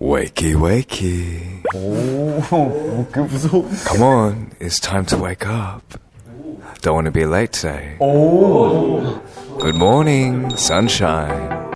Wakey, wakey. Oh, Come on, it's time to wake up. Don't want to be late today. Oh, Good morning, sunshine.